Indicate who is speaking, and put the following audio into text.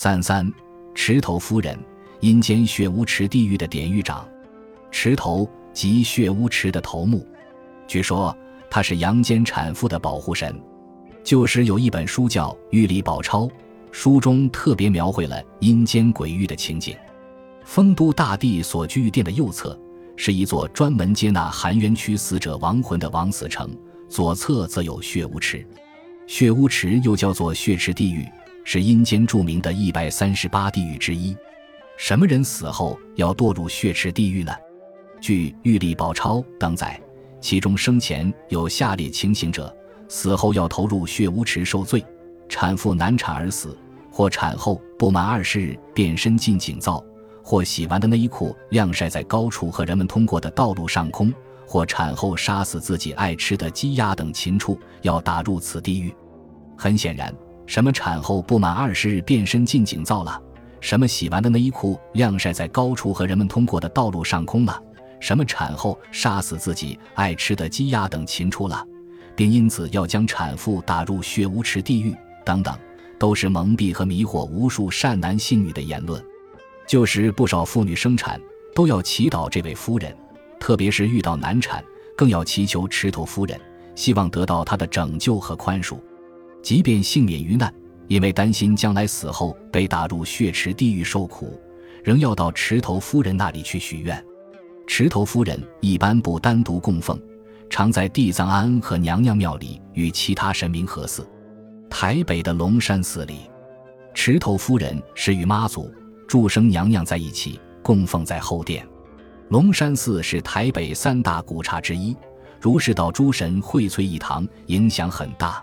Speaker 1: 三三，池头夫人，阴间血污池地狱的典狱长。池头即血污池的头目，据说他是阳间产妇的保护神。旧时有一本书叫《玉历宝钞》，书中特别描绘了阴间鬼域的情景。丰都大帝所居玉殿的右侧是一座专门接纳含冤屈死者亡魂的枉死城，左侧则有血污池。血污池又叫做血池地狱，是阴间著名的一百三十八地狱之一。什么人死后要堕入血池地狱呢？据《玉历宝钞》登载，其中生前有下列情形者，死后要投入血污池受罪：产妇难产而死，或产后不满二十日变身进井灶，或洗完的内衣裤晾晒在高处和人们通过的道路上空，或产后杀死自己爱吃的鸡鸭等禽畜，要打入此地狱。很显然，什么产后不满二十日变身进井灶了？什么洗完的内衣裤晾晒在高处和人们通过的道路上空了？什么产后杀死自己爱吃的鸡鸭等禽畜了，并因此要将产妇打入血污池地狱等等，都是蒙蔽和迷惑无数善男信女的言论。旧时不少妇女生产都要祈祷这位夫人，特别是遇到难产，更要祈求池头夫人，希望得到她的拯救和宽恕。即便幸免于难，因为担心将来死后被打入血池地狱受苦，仍要到池头夫人那里去许愿。池头夫人一般不单独供奉，常在地藏庵和娘娘庙里与其他神明合祀。台北的龙山寺里，池头夫人是与妈祖、祝生娘娘在一起供奉在后殿。龙山寺是台北三大古刹之一，儒释道诸神荟萃一堂，影响很大。